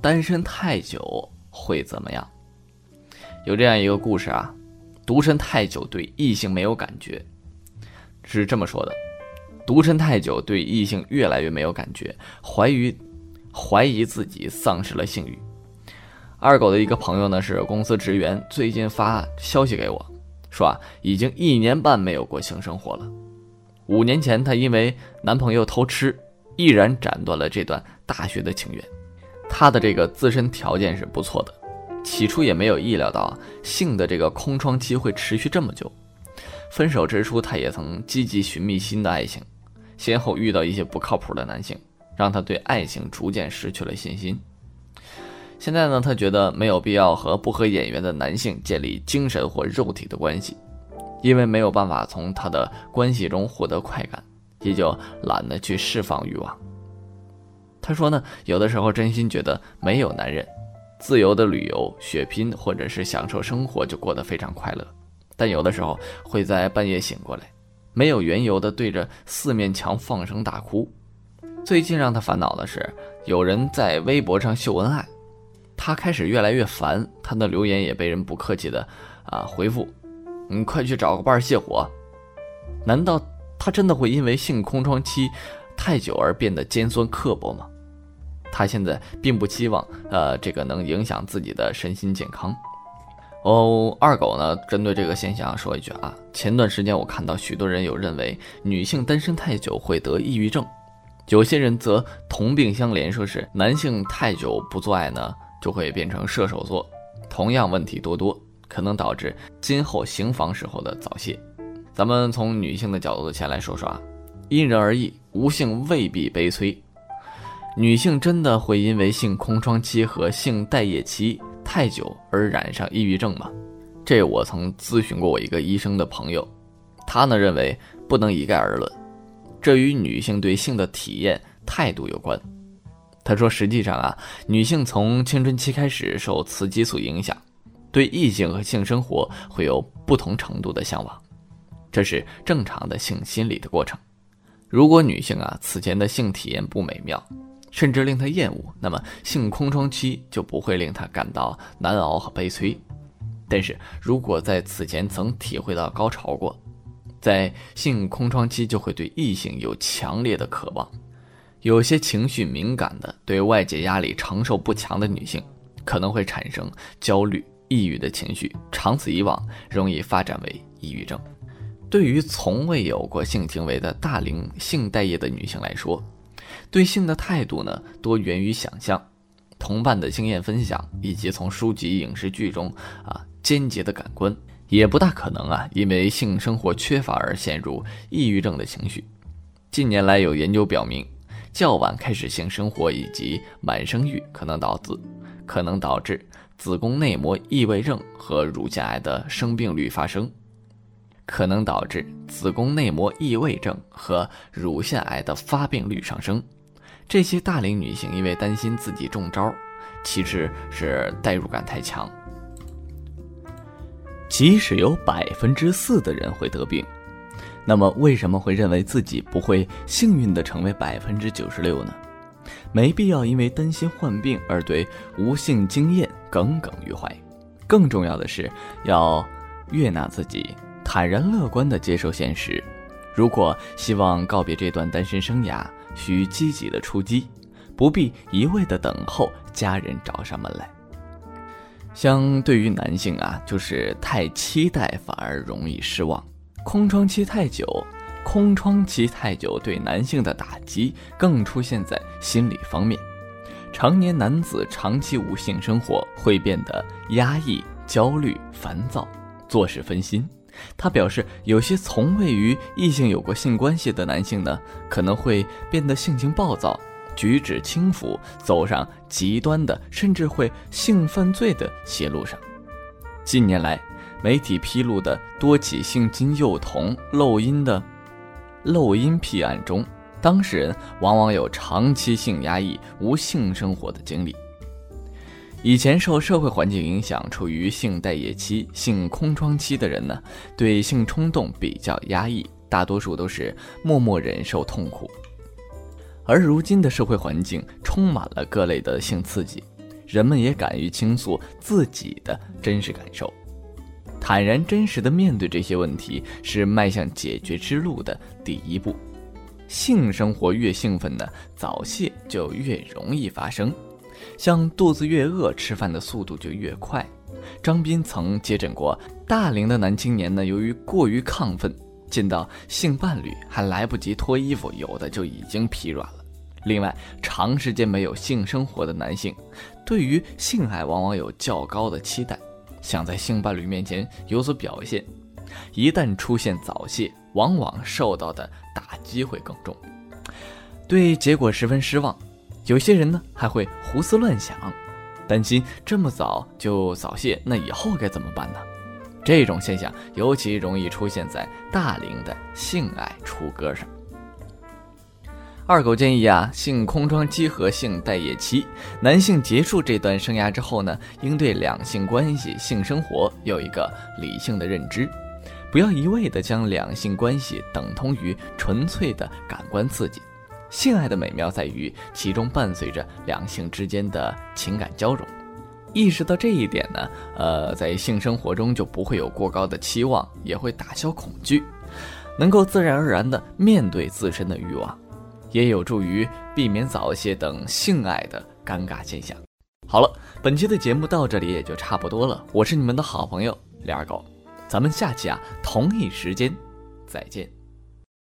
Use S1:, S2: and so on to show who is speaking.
S1: 单身太久会怎么样？有这样一个故事啊，独身太久对异性没有感觉，是这么说的：独身太久对异性越来越没有感觉，怀疑怀疑自己丧失了性欲。二狗的一个朋友呢是公司职员，最近发消息给我，说啊已经一年半没有过性生活了。五年前她因为男朋友偷吃，毅然斩断了这段大学的情缘。她的这个自身条件是不错的，起初也没有意料到性的这个空窗期会持续这么久。分手之初，她也曾积极寻觅新的爱情，先后遇到一些不靠谱的男性，让她对爱情逐渐失去了信心。现在呢，他觉得没有必要和不合眼缘的男性建立精神或肉体的关系，因为没有办法从他的关系中获得快感，也就懒得去释放欲望。他说呢，有的时候真心觉得没有男人，自由的旅游、血拼或者是享受生活就过得非常快乐，但有的时候会在半夜醒过来，没有缘由的对着四面墙放声大哭。最近让他烦恼的是，有人在微博上秀恩爱。他开始越来越烦，他的留言也被人不客气的啊回复：“你快去找个伴泄火。”难道他真的会因为性空窗期太久而变得尖酸刻薄吗？他现在并不期望呃这个能影响自己的身心健康。哦，二狗呢，针对这个现象说一句啊，前段时间我看到许多人有认为女性单身太久会得抑郁症，有些人则同病相怜，说是男性太久不做爱呢。就会变成射手座，同样问题多多，可能导致今后行房时候的早泄。咱们从女性的角度先来说说啊，因人而异，无性未必悲催。女性真的会因为性空窗期和性待业期太久而染上抑郁症吗？这我曾咨询过我一个医生的朋友，他呢认为不能一概而论，这与女性对性的体验态度有关。他说：“实际上啊，女性从青春期开始受雌激素影响，对异性和性生活会有不同程度的向往，这是正常的性心理的过程。如果女性啊此前的性体验不美妙，甚至令她厌恶，那么性空窗期就不会令她感到难熬和悲催。但是如果在此前曾体会到高潮过，在性空窗期就会对异性有强烈的渴望。”有些情绪敏感的、对外界压力承受不强的女性，可能会产生焦虑、抑郁的情绪，长此以往，容易发展为抑郁症。对于从未有过性行为的大龄性待业的女性来说，对性的态度呢，多源于想象、同伴的经验分享，以及从书籍、影视剧中啊间接的感官，也不大可能啊因为性生活缺乏而陷入抑郁症的情绪。近年来有研究表明。较晚开始性生活以及晚生育，可能导致可能导致子宫内膜异位症和乳腺癌的生病率发生，可能导致子宫内膜异位症和乳腺癌的发病率上升。这些大龄女性因为担心自己中招，其实是代入感太强。即使有百分之四的人会得病。那么，为什么会认为自己不会幸运的成为百分之九十六呢？没必要因为担心患病而对无性经验耿耿于怀。更重要的是，要悦纳自己，坦然乐观的接受现实。如果希望告别这段单身生涯，需积极的出击，不必一味的等候家人找上门来。相对于男性啊，就是太期待反而容易失望。空窗期太久，空窗期太久对男性的打击更出现在心理方面。成年男子长期无性生活会变得压抑、焦虑、烦躁，做事分心。他表示，有些从未与异性有过性关系的男性呢，可能会变得性情暴躁、举止轻浮，走上极端的，甚至会性犯罪的邪路上。近年来。媒体披露的多起性侵幼童漏音的漏音癖案中，当事人往往有长期性压抑、无性生活的经历。以前受社会环境影响，处于性待业期、性空窗期的人呢，对性冲动比较压抑，大多数都是默默忍受痛苦。而如今的社会环境充满了各类的性刺激，人们也敢于倾诉自己的真实感受，坦然真实的面对这些问题，是迈向解决之路的第一步。性生活越兴奋呢，早泄就越容易发生，像肚子越饿，吃饭的速度就越快。张斌曾接诊过大龄的男青年呢，由于过于亢奋，见到性伴侣还来不及脱衣服，有的就已经疲软了。另外，长时间没有性生活的男性，对于性爱往往有较高的期待，想在性伴侣面前有所表现，一旦出现早泄，往往受到的打击会更重，对结果十分失望。有些人呢还会胡思乱想，担心这么早就早泄，那以后该怎么办呢？这种现象尤其容易出现在大龄的性爱雏鸽上。二狗建议啊，性空窗期和性待业期，男性结束这段生涯之后呢，应对两性关系、性生活有一个理性的认知，不要一味的将两性关系等同于纯粹的感官刺激。性爱的美妙在于其中伴随着两性之间的情感交融。意识到这一点呢，呃，在性生活中就不会有过高的期望，也会打消恐惧，能够自然而然的面对自身的欲望。也有助于避免早泄等性爱的尴尬现象。好了，本期的节目到这里也就差不多了。我是你们的好朋友李二狗，咱们下期啊同一时间再见。